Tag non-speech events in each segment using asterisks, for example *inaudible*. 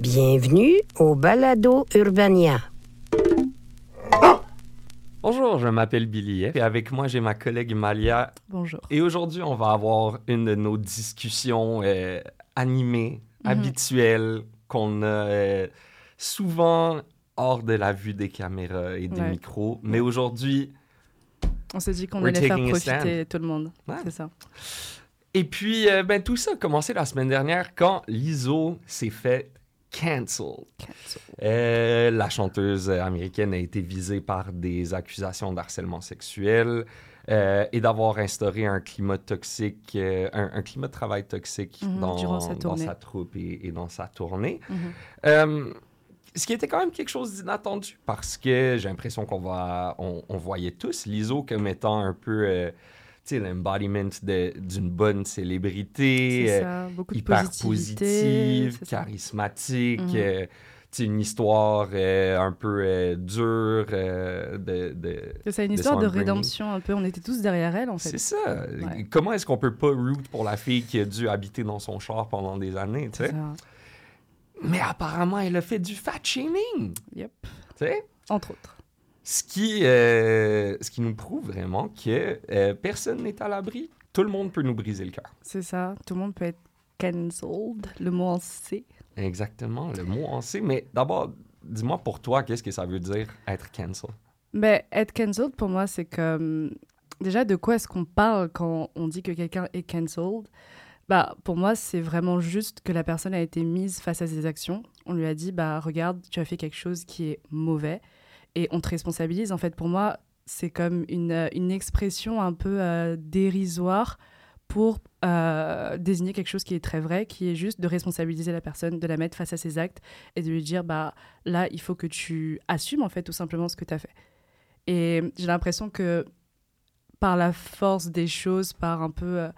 Bienvenue au Balado Urbania. Bonjour, je m'appelle Billy et avec moi j'ai ma collègue Malia. Bonjour. Et aujourd'hui, on va avoir une de nos discussions euh, animées, habituelles, qu'on a euh, souvent hors de la vue des caméras et des Ouais. micros. Mais aujourd'hui, On s'est dit qu'on We're allait faire profiter tout le monde. Ouais. C'est ça. Et puis, euh, ben, tout ça a commencé la semaine dernière quand Lizzo s'est fait cancel. Euh, la chanteuse américaine a été visée par des accusations d'harcèlement sexuel euh, et d'avoir instauré un climat toxique, euh, un, un climat de travail toxique Mhm, dans, sa dans tournée. sa troupe et, et dans sa tournée. Mhm. Ce qui était quand même quelque chose d'inattendu parce que j'ai l'impression qu'on va, on, on voyait tous Lizzo comme étant un peu, l'embodiment d'une bonne célébrité, C'est euh, ça. Beaucoup de hyper positive, c'est charismatique, Mhm. euh, une histoire euh, un peu euh, dure euh, de, de- C'est une de histoire de rédemption un peu. On était tous derrière elle, en fait. C'est ça. Ouais. Comment est-ce qu'on peut pas root pour la fille qui a dû habiter dans son char pendant des années, tu C'est sais? Mais apparemment, elle a fait du fat shaming, Yep. tu sais? Entre autres. Ce qui, euh, ce qui nous prouve vraiment que euh, personne n'est à l'abri. Tout le monde peut nous briser le cœur. C'est ça. Tout le monde peut être cancelled. Le mot en C. Exactement, le mot en sait. Mais d'abord, dis-moi pour toi, qu'est-ce que ça veut dire être cancel? Mais être cancelled, pour moi, c'est comme... Déjà, de quoi est-ce qu'on parle quand on dit que quelqu'un est cancelled? Bah, Pour moi, c'est vraiment juste que la personne a été mise face à ses actions. On lui a dit, bah, regarde, tu as fait quelque chose qui est mauvais. Et on te responsabilise. En fait, pour moi, c'est comme une, euh, une expression un peu euh, dérisoire pour euh, désigner quelque chose qui est très vrai, qui est juste de responsabiliser la personne, de la mettre face à ses actes et de lui dire, bah, là, il faut que tu assumes, en fait, tout simplement ce que tu as fait. Et j'ai l'impression que par la force des choses, par un peu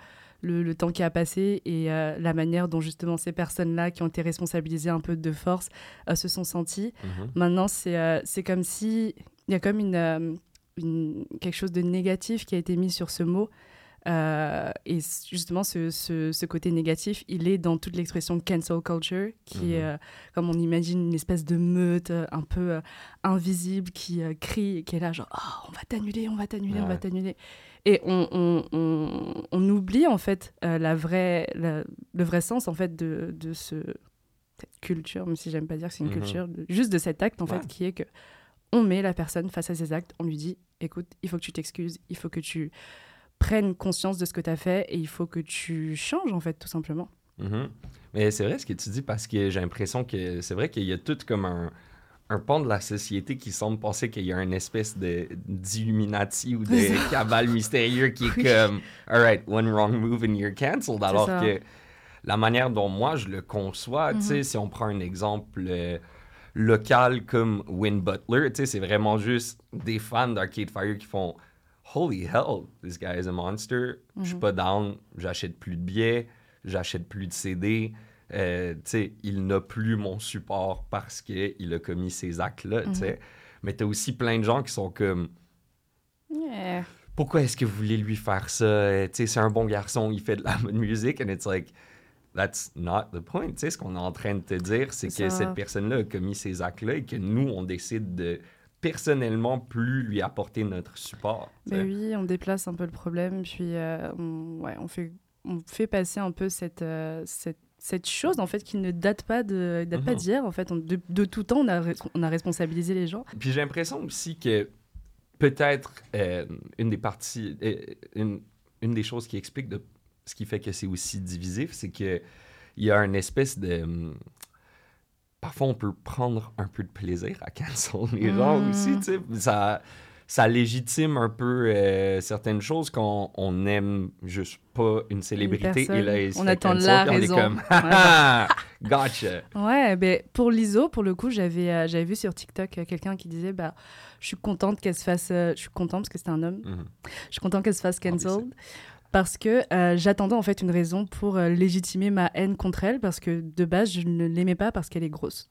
le, le temps qui a passé et euh, la manière dont justement ces personnes-là qui ont été responsabilisées un peu de force euh, se sont senties, maintenant c'est euh, c'est comme si il y a comme une, une- quelque chose de négatif qui a été mis sur ce mot. Euh, et justement, ce, ce- ce côté négatif, il est dans toute l'expression cancel culture, qui est, Mhm. euh, comme on imagine, une espèce de meute euh, un peu invisible qui crie et qui est là, genre, oh, on va t'annuler, on va t'annuler, on va t'annuler. Et on, on- on- on oublie, en fait, euh, la vraie, la- le vrai sens, en fait, de, de ce, cette culture, même si j'aime pas dire que c'est une Mhm. culture, de- juste de cet acte, en Ouais. fait, qui est que on met la personne face à ses actes, on lui dit, écoute, il faut que tu t'excuses, il faut que tu prennes conscience de ce que tu as fait et il faut que tu changes, en fait, tout simplement. Mhm. Mais c'est vrai ce que tu dis parce que j'ai l'impression que c'est vrai qu'il y a tout comme un, un pan de la société qui semble penser qu'il y a une espèce de d'illuminati ou de cabale mystérieux qui est Oui. comme alright one wrong move and you're cancelled alors ça. que la manière dont moi je le conçois, tu sais, Mhm. si on prend un exemple euh, local comme Win Butler, tu sais, c'est vraiment juste des fans d'Arcade Fire qui font Holy hell, this guy is a monster. Je suis Mhm. pas down, j'achète plus de billets, j'achète plus de CD. Euh, tu il n'a plus mon support parce qu'il a commis ces actes-là, tu sais. Mais t'as aussi plein de gens qui sont comme Yeah. pourquoi est-ce que vous voulez lui faire ça? Euh, tu c'est un bon garçon, il fait de la *laughs* bonne musique. And it's like, that's not the point. Tu sais, ce qu'on est en train de te dire, c'est que cette personne-là a commis ces actes-là et que nous, on décide de personnellement plus lui apporter notre support. tu Mais sais. oui, on déplace un peu le problème, puis euh, on, ouais, on fait on fait passer un peu cette, euh, cette, cette chose en fait qui ne date pas de date pas Mhm. d'hier en fait. On- de, de tout temps on a on a responsabilisé les gens. Puis j'ai l'impression aussi que peut-être euh, une des parties, euh, une, une des choses qui explique de ce qui fait que c'est aussi divisif, c'est que il y a une espèce de hum, parfois on peut prendre un peu de plaisir à cancel les gens aussi, tu sais, ça ça légitime un peu euh, certaines choses qu'on on aime juste pas une célébrité et là il On attend la puis on est raison. comme Ouais. Ah, *laughs* gotcha. Ouais, ben pour l'ISO, pour le coup, j'avais euh, j'avais vu sur TikTok euh, quelqu'un qui disait bah je suis contente qu'elle se fasse je suis contente parce que c'était un homme. Mhm. Je suis contente qu'elle se fasse Obviously. cancelled parce que euh, j'attendais en fait une raison pour euh, légitimer ma haine contre elle parce que de base je ne l'aimais pas parce qu'elle est grosse.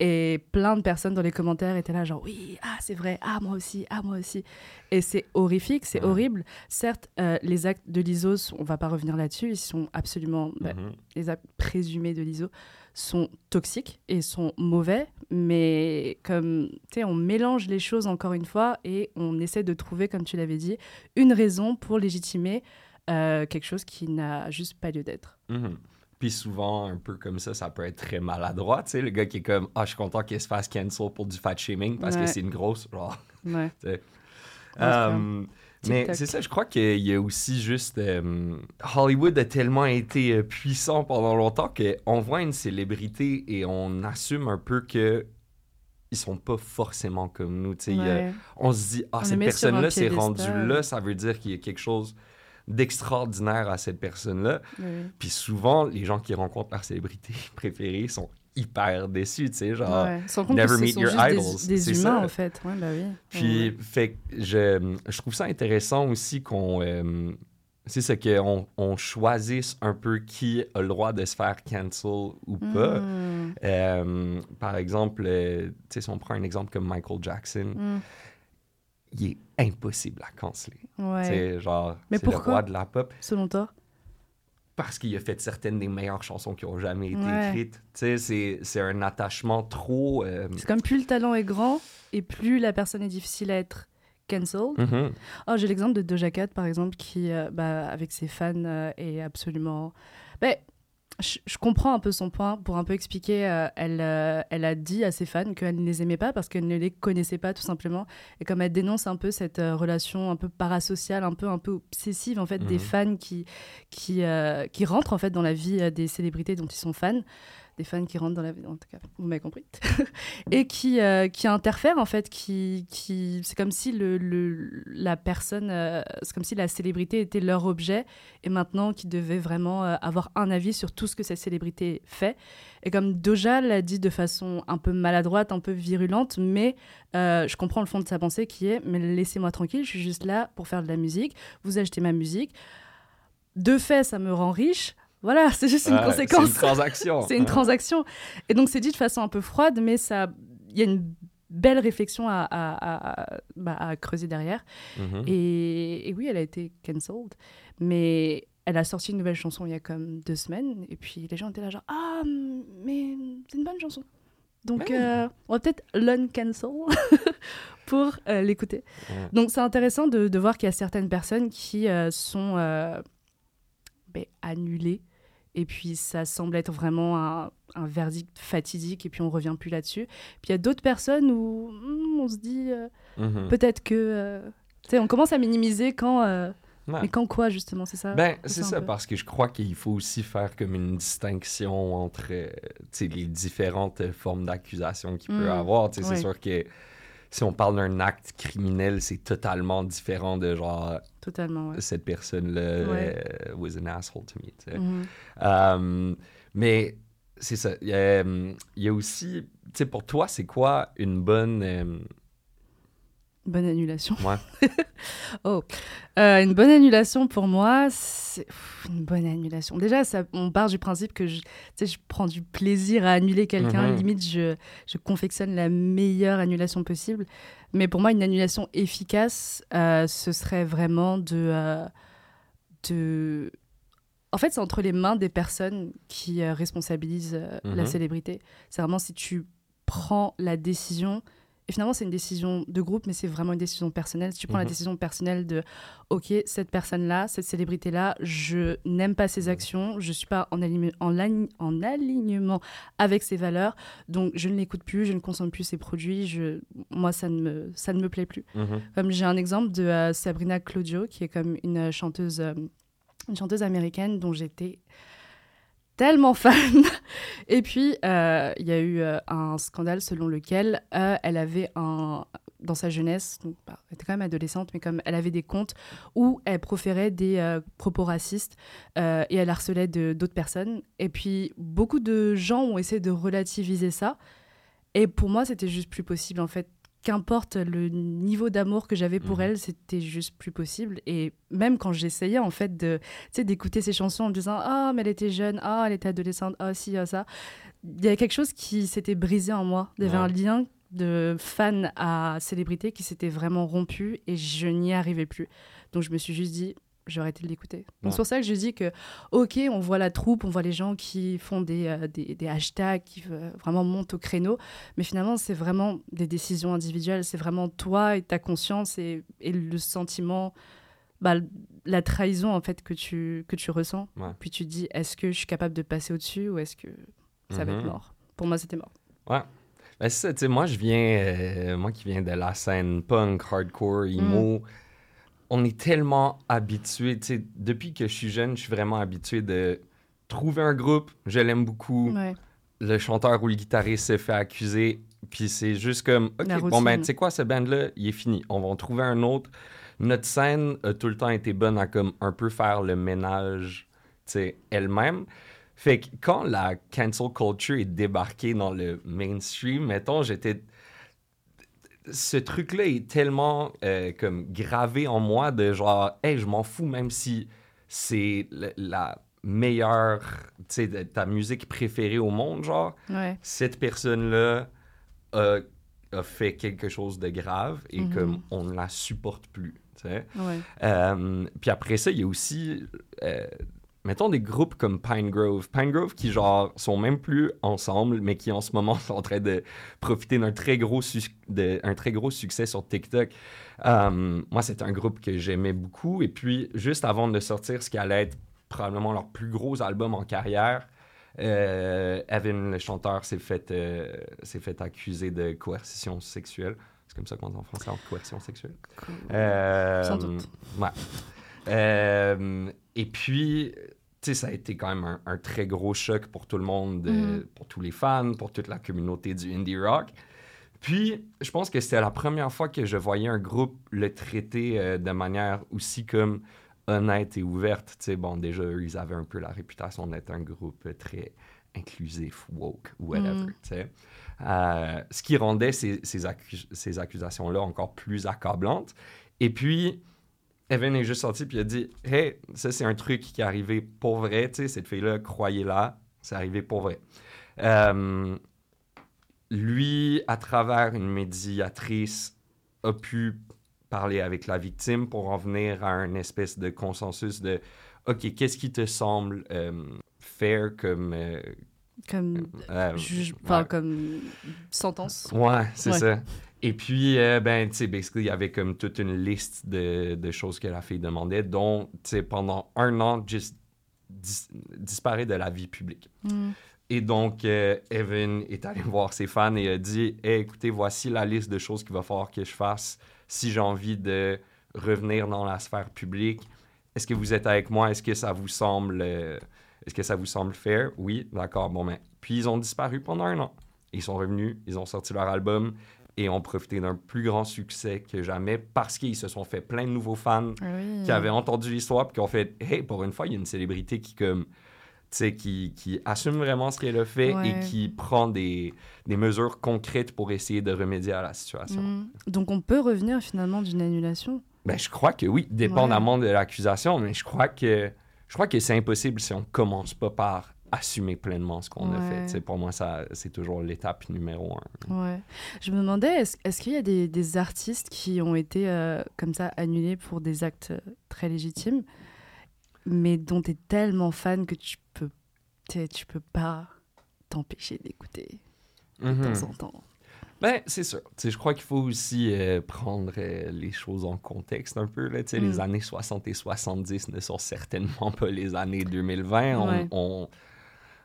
Et plein de personnes dans les commentaires étaient là genre oui, ah c'est vrai, ah moi aussi, ah moi aussi. Et c'est horrifique, c'est Ouais. horrible. Certes, euh, les actes de l'ISO, on va pas revenir là-dessus, ils sont absolument bah, Mhm. les actes présumés de l'ISO sont toxiques et sont mauvais, mais comme tu sais, on mélange les choses encore une fois et on essaie de trouver, comme tu l'avais dit, une raison pour légitimer euh, quelque chose qui n'a juste pas lieu d'être. Mhm. Puis souvent, un peu comme ça, ça peut être très maladroit. Tu sais, le gars qui est comme Ah, je suis content qu'il se fasse cancel pour du fat shaming parce que c'est une grosse. Genre, Ouais. *laughs* Euh, mais c'est ça, je crois qu'il y a aussi juste. euh, Hollywood a tellement été euh, puissant pendant longtemps qu'on voit une célébrité et on assume un peu que. Ils sont pas forcément comme nous. a- on se dit, ah, On cette personne-là s'est rendue là, ça veut dire qu'il y a quelque chose d'extraordinaire à cette personne-là. Puis souvent, les gens qui rencontrent leur célébrité *laughs* préférée sont hyper déçus, tu sais, genre... Ouais. Never meet your des- idols, des, c'est humains ça. en fait. Ouais, bah oui. Puis, Ouais. fait je, je trouve ça intéressant aussi qu'on... euh, c'est ce qu'on on choisisse un peu qui a le droit de se faire cancel ou pas. Mm. Euh, par exemple, euh, si on prend un exemple comme Michael Jackson, Mm. Il est impossible à canceler. Ouais. Sais, genre, Mais c'est le roi de la pop. Selon toi? Parce qu'il a fait certaines des meilleures chansons qui ont jamais été Ouais. écrites. Tu sais, c'est, c'est un attachement trop... euh, C'est comme plus le talent est grand et plus la personne est difficile à être cancelled. mhm. Oh, j'ai l'exemple de Doja Cat, par exemple, qui, euh, bah, avec ses fans, euh, est absolument. Ben, je, je comprends un peu son point. Pour un peu expliquer, euh, elle, euh, elle a dit à ses fans qu'elle ne les aimait pas parce qu'elle ne les connaissait pas, tout simplement. Et comme elle dénonce un peu cette euh, relation un peu parasociale, un peu, un peu obsessive, en fait, des Mhm. fans qui, qui, qui rentrent, en fait, dans la vie des célébrités dont ils sont fans des fans qui rentrent dans la en tout cas, vous m'avez compris, *laughs* et qui, euh, qui interfèrent en fait, qui, qui... c'est comme si le, le- la personne, euh, c'est comme si la célébrité était leur objet, et maintenant qu'ils devaient vraiment euh, avoir un avis sur tout ce que cette célébrité fait. Et comme Doja l'a dit de façon un peu maladroite, un peu virulente, mais je comprends le fond de sa pensée qui est, mais laissez-moi tranquille, je suis juste là pour faire de la musique, vous achetez ma musique. De fait, ça me rend riche. Voilà, c'est juste une Ouais, conséquence. C'est une transaction. *laughs* C'est une transaction. Et donc, c'est dit de façon un peu froide, mais ça, il y a une belle réflexion à, à- à- bah, à creuser derrière. Mhm. Et, et oui, elle a été cancelled, mais elle a sorti une nouvelle chanson il y a comme deux semaines, et puis les gens étaient là genre ah mais c'est une bonne chanson. Donc Ouais. euh, on va peut-être l'un-cancel *laughs* pour euh, l'écouter. Ouais. Donc c'est intéressant de, de voir qu'il y a certaines personnes qui euh, sont ben, annulées, et puis ça semble être vraiment un, un verdict fatidique, et puis on revient plus là-dessus. Puis il y a d'autres personnes où hmm, on se dit euh, Mhm. peut-être que. euh, tu sais, on commence à minimiser quand. euh, Ouais. Mais quand quoi, justement, c'est ça? Ben, C'est ça peu. parce que je crois qu'il faut aussi faire comme une distinction entre les différentes formes d'accusation qu'il peut y Mm. avoir. Tu sais, Ouais. C'est sûr que si on parle d'un acte criminel, c'est totalement différent de genre Totalement, ouais. cette personne-là Ouais. euh, was an asshole to me. tu sais. Mhm. Euh, mais c'est ça. Il y, a, euh, il y a aussi, tu sais, pour toi, c'est quoi une bonne. Bonne annulation. ouais. *laughs* Oh. Euh, une bonne annulation pour moi, c'est une bonne annulation. Déjà, ça, on part du principe que je, prends du plaisir à annuler quelqu'un. Mhm. Limite, je, je confectionne la meilleure annulation possible. Mais pour moi, une annulation efficace, euh, ce serait vraiment de, euh, de... En fait, c'est entre les mains des personnes qui responsabilisent la Mhm. célébrité. C'est vraiment si tu prends la décision Et finalement, c'est une décision de groupe, mais c'est vraiment une décision personnelle. Si tu prends la Mhm. décision personnelle de, OK, cette personne-là, cette célébrité-là, je n'aime pas ses actions, je ne suis pas en, alignement avec ses valeurs, donc je ne l'écoute plus, je ne consomme plus ses produits, je... moi, ça ne, me, ça ne me plaît plus. Mhm. Comme j'ai un exemple de euh, Sabrina Claudio, qui est comme une chanteuse, euh, une chanteuse américaine dont j'étais tellement fan. Et puis, euh, il y a eu euh, un scandale selon lequel euh, elle avait un dans sa jeunesse, donc bah, elle était quand même adolescente, mais comme elle avait des comptes où elle proférait des propos racistes et elle harcelait d'autres personnes. Et puis beaucoup de gens ont essayé de relativiser ça. Et pour moi, c'était juste plus possible en fait. Qu'importe le niveau d'amour que j'avais pour Mhm. elle, c'était juste plus possible. Et même quand j'essayais en fait de, d'écouter ses chansons en me disant ah mais elle était jeune, ah elle était adolescente, ah si, ah ça, il y avait quelque chose qui s'était brisé en moi. Il y avait Ouais. un lien de fan à célébrité qui s'était vraiment rompu et je n'y arrivais plus. Donc je me suis juste dit, j'ai arrêté de l'écouter. Donc c'est pour ça que je dis que, ok, on voit la troupe, on voit les gens qui font des, euh, des, des hashtags, qui euh, vraiment montent au créneau, mais finalement c'est vraiment des décisions individuelles, c'est vraiment toi et ta conscience et, et le sentiment, bah, la trahison en fait que tu, que tu ressens. Ouais. Puis tu te dis, est-ce que je suis capable de passer au-dessus ou est-ce que ça va être Mhm. mort? Pour moi c'était mort. Ouais. Ben, c'est ça, tu sais, moi, je viens, euh, moi qui viens de la scène punk, hardcore, emo, on est tellement habitué, tu sais, depuis que je suis jeune, je suis vraiment habitué de trouver un groupe, je l'aime beaucoup, Ouais. le chanteur ou le guitariste se fait accuser, puis c'est juste comme, OK, bon, ben, tu sais quoi, ce band-là, il est fini, on va en trouver un autre. Notre scène a tout le temps été bonne à comme un peu faire le ménage, tu sais, elle-même. Fait que quand la cancel culture est débarquée dans le mainstream, mettons, j'étais. Ce truc-là est tellement euh, comme gravé en moi de genre, hey, je m'en fous, même si c'est la meilleure, tu sais, ta musique préférée au monde, genre, Ouais. cette personne-là a, a fait quelque chose de grave et Mhm. comme on ne la supporte plus, tu sais. Euh, puis après ça, il y a aussi, euh, mettons, des groupes comme Pine Grove. Pine Grove qui, genre, sont même plus ensemble, mais qui en ce moment *laughs* sont en train de profiter d'un très gros, sus- de- un très gros succès sur TikTok. Euh, moi, c'est un groupe que j'aimais beaucoup. Et puis, juste avant de sortir ce qui allait être probablement leur plus gros album en carrière, euh, Evan, le chanteur, s'est fait, euh, fait accuser de coercition sexuelle. C'est comme ça qu'on dit en français, en coercition sexuelle. Euh, Sans doute. Ouais. Euh, et puis, tu sais, ça a été quand même un, un très gros choc pour tout le monde, euh, Mhm. pour tous les fans, pour toute la communauté du indie rock. Puis, je pense que c'était la première fois que je voyais un groupe le traiter euh, de manière aussi comme honnête et ouverte. Tu sais, bon, déjà, eux, ils avaient un peu la réputation d'être un groupe très inclusif, woke, whatever, Mm. tu sais. Euh, ce qui rendait ces, ces, accu- ces accusations-là encore plus accablantes. Et puis, Evan est juste sorti puis il a dit Hey, ça, c'est un truc qui est arrivé pour vrai. Tu sais, cette fille-là, croyez-la, c'est arrivé pour vrai. Euh, lui, à travers une médiatrice, a pu parler avec la victime pour en venir à un espèce de consensus de OK, qu'est-ce qui te semble euh, faire comme. euh, Comme, euh, juge, ouais. comme sentence? Ouais, c'est Ouais. ça. Et puis, euh, ben, tu sais, basically, il y avait comme toute une liste de, de choses que la fille demandait, dont, tu sais, pendant un an, juste dis- disparaît de la vie publique. Mm. Et donc, euh, Evan est allé voir ses fans et a dit Hey, écoutez, voici la liste de choses qu'il va falloir que je fasse si j'ai envie de revenir dans la sphère publique. Est-ce que vous êtes avec moi? Est-ce que ça vous semble euh, Est-ce que ça vous semble fair Oui, d'accord. Bon, ben. Puis ils ont disparu pendant un an. Ils sont revenus, ils ont sorti leur album et ont profité d'un plus grand succès que jamais parce qu'ils se sont fait plein de nouveaux fans Ah oui. qui avaient entendu l'histoire puis qui ont fait Hey, pour une fois, il y a une célébrité qui, comme, qui, qui assume vraiment ce qu'elle a fait Ouais. et qui prend des, des mesures concrètes pour essayer de remédier à la situation. Mm. Donc on peut revenir finalement d'une annulation? Ben, je crois que oui, dépendamment de l'accusation, mais je crois que je crois que c'est impossible si on commence pas par assumer pleinement ce qu'on a fait. Tu sais, pour moi, ça, c'est toujours l'étape numéro un. Ouais. Je me demandais, est-ce qu'il y a des, des artistes qui ont été euh, comme ça annulés pour des actes euh, très légitimes, mais dont tu es tellement fan que tu peux, tu peux pas t'empêcher d'écouter de Mhm. temps en temps? Ben, c'est sûr. Tu sais, je crois qu'il faut aussi euh, prendre euh, les choses en contexte un peu. Là. Sais, Les Mm. années 60 et 70 ne sont certainement pas les années 2020. On- Ouais. On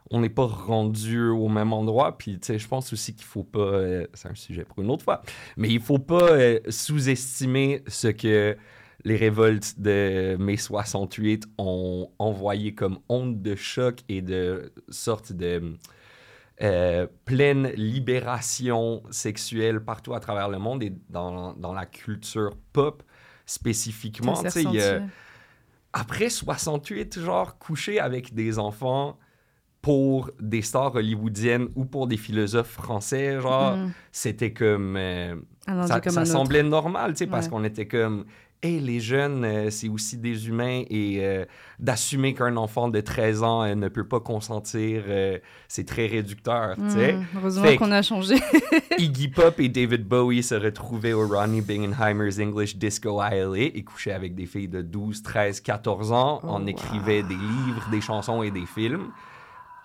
on n'est pas rendu au même endroit. Puis, tu sais, je pense aussi qu'il faut pas... euh, c'est un sujet pour une autre fois. Mais il faut pas euh, sous-estimer ce que les révoltes de mai 68 ont envoyé comme onde de choc et de sorte de euh, pleine libération sexuelle partout à travers le monde et dans, dans la culture pop spécifiquement. Après 68, genre, coucher avec des enfants pour des stars hollywoodiennes ou pour des philosophes français, genre, Mm. c'était comme... euh, ça comme semblait normal, tu sais, parce qu'on était comme... Hey, les jeunes, euh, c'est aussi des humains et euh, d'assumer qu'un enfant de 13 ans euh, ne peut pas consentir, c'est très réducteur, tu sais. Mm, Heureusement qu'on a changé. *laughs* Iggy Pop et David Bowie se retrouvaient au Ronnie Bingenheimer's English Disco ILA et couchaient avec des filles de 12, 13, 14 ans. Oh, on écrivait des livres, des chansons et des films.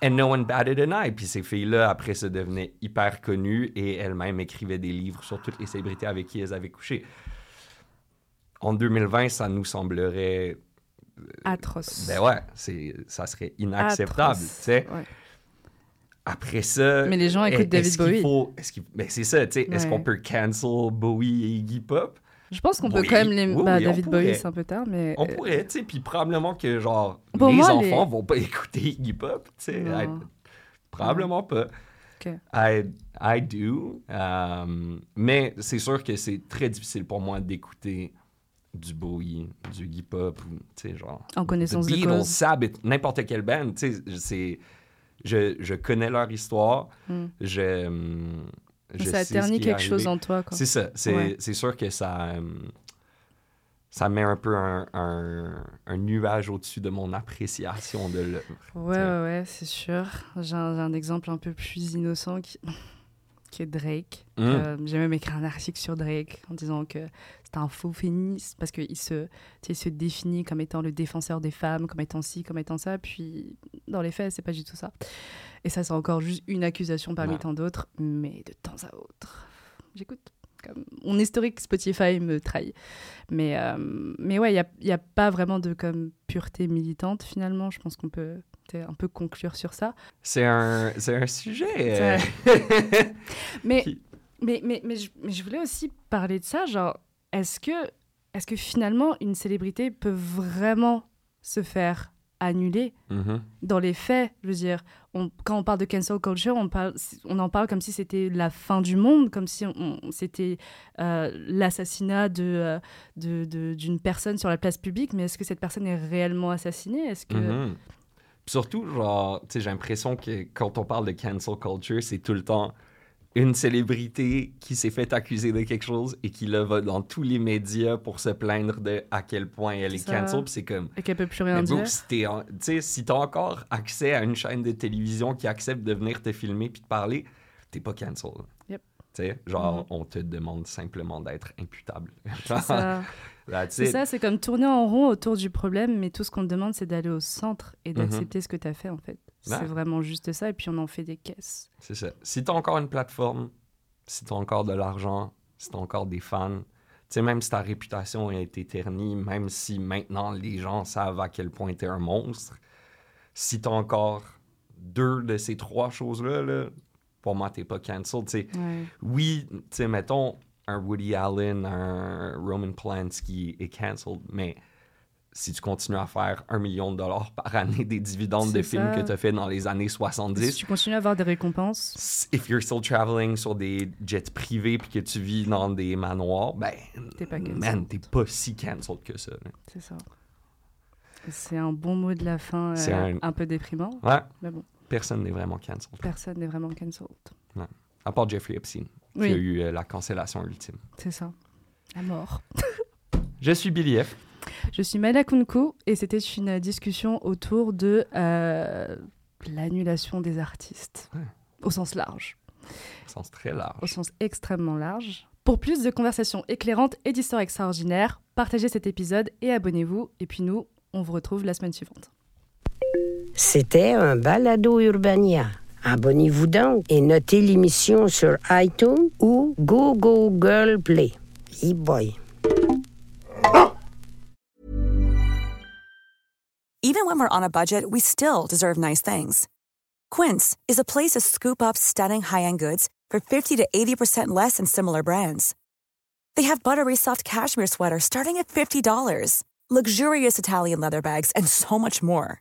And no one batted an eye. Puis ces filles-là, après, se devenaient hyper connues et elles-mêmes écrivaient des livres sur toutes les célébrités avec qui elles avaient couché. En 2020, ça nous semblerait... Atroce. Ben ouais, c'est, ça serait inacceptable, tu sais. Ouais. Après ça. Mais les gens écoutent est- David est-ce qu'il Bowie. faut- est-ce qu'il- ben, c'est ça, tu sais. Est-ce qu'on peut cancel Bowie et Iggy Pop? Je pense qu'on peut quand même les. oui, bah, oui, David. Bowie, c'est un peu tard, mais. On euh, pourrait, tu sais. Puis probablement que, genre, Pour moi, enfants les- vont pas *laughs* écouter Iggy Pop, tu sais. I- Probablement pas. Ok. I, I do. Um, mais c'est sûr que c'est très difficile pour moi d'écouter du Bowie, du Pop, ou, tu sais, genre... En connaissance de Beatles. Sabbath, n'importe quelle band, tu sais, c'est... Je, je connais leur histoire, Mm. je... je Ça a sais ce terni qui est quelque chose en toi. C'est ça, c'est Ouais. c'est sûr que ça... hum, ça met un peu un, un- un nuage au-dessus de mon appréciation de l'œuvre. Ouais, ouais, ouais, c'est sûr. J'ai un, j'ai un exemple un peu plus innocent qui, qui est Drake. Euh, J'ai même écrit un article sur Drake en disant que c'est un faux féministe parce qu'il se, il se définit comme étant le défenseur des femmes, comme étant ci, comme étant ça. Puis dans les faits, c'est pas du tout ça. Et ça, c'est encore juste une accusation parmi Ouais. tant d'autres, mais de temps à autre. J'écoute. Comme... Mon historique Spotify me trahit. Mais, euh, mais ouais, il n'y a, a pas vraiment de comme, pureté militante finalement. Je pense qu'on peut un peu conclure sur ça. C'est un, c'est un sujet... euh, *laughs* Mais, Qui- mais, mais, mais, je, mais je voulais aussi parler de ça. Genre, est-ce que, est que finalement une célébrité peut vraiment se faire annuler Mhm. dans les faits, je veux dire, on- quand on parle de cancel culture, on, parle, on en parle comme si c'était la fin du monde, comme si c'était euh, l'assassinat de, euh, de- de- d'une personne sur la place publique, mais est-ce que cette personne est réellement assassinée? Est-ce que... Mhm. Puis Surtout, genre, tu sais, j'ai l'impression que quand on parle de cancel culture, c'est tout le temps une célébrité qui s'est fait accuser de quelque chose et qui là va dans tous les médias pour se plaindre de à quel point elle est C'est ça. cancel. Puis c'est comme, Et qu'elle peut plus rien dire si en- si t'as encore accès à une chaîne de télévision qui accepte de venir te filmer puis te parler, t'es pas cancel. Yep. Tu sais, genre, Mhm. on te demande simplement d'être imputable. C'est *laughs* ça. C'est comme tourner en rond autour du problème, mais tout ce qu'on te demande, c'est d'aller au centre et Mhm. d'accepter ce que tu as fait, en fait. Ouais. C'est vraiment juste ça, et puis on en fait des caisses. C'est ça. Si t'as encore une plateforme, si t'as encore de l'argent, si t'as encore des fans, tu sais, même si ta réputation a été ternie, même si maintenant les gens savent à quel point t'es un monstre, si t'as encore deux de ces trois choses-là, là, pour moi, t'es pas cancelled. Ouais. oui, tu sais, mettons un Woody Allen, un Roman Polanski est cancelled, mais si tu continues à faire un million de dollars *laughs* par année des dividendes de films que tu as fait dans les années Si 70, tu continues à avoir des récompenses, if you're still traveling sur des jets privés puis que tu vis dans des manoirs, ben, T'es pas cancelled. man, t'es pas si cancelled que ça. c'est ça. C'est un bon mot de la fin, euh, un... un- peu déprimant, Ouais, mais bon, personne n'est vraiment cancelled. personne n'est vraiment cancelled. À part Jeffrey Epstein, qui a eu euh, la cancellation ultime. C'est ça. La mort. *laughs* Je suis Billy F. Je suis Mala Kunku, et c'était une discussion autour de euh, l'annulation des artistes, Ouais. au sens large. Au sens très large. au sens extrêmement large. Pour plus de conversations éclairantes et d'histoires extraordinaires, partagez cet épisode et abonnez-vous. Et puis nous, on vous retrouve la semaine suivante. C'était un balado Urbania. Abonnez-vous donc et notez l'émission sur iTunes ou Google Play. E boy. Even when we're on a budget, we still deserve nice things. Quince is a place to scoop up stunning high-end goods for 50 to 80% less than similar brands. They have buttery soft cashmere sweaters starting at $50, luxurious Italian leather bags, and so much more.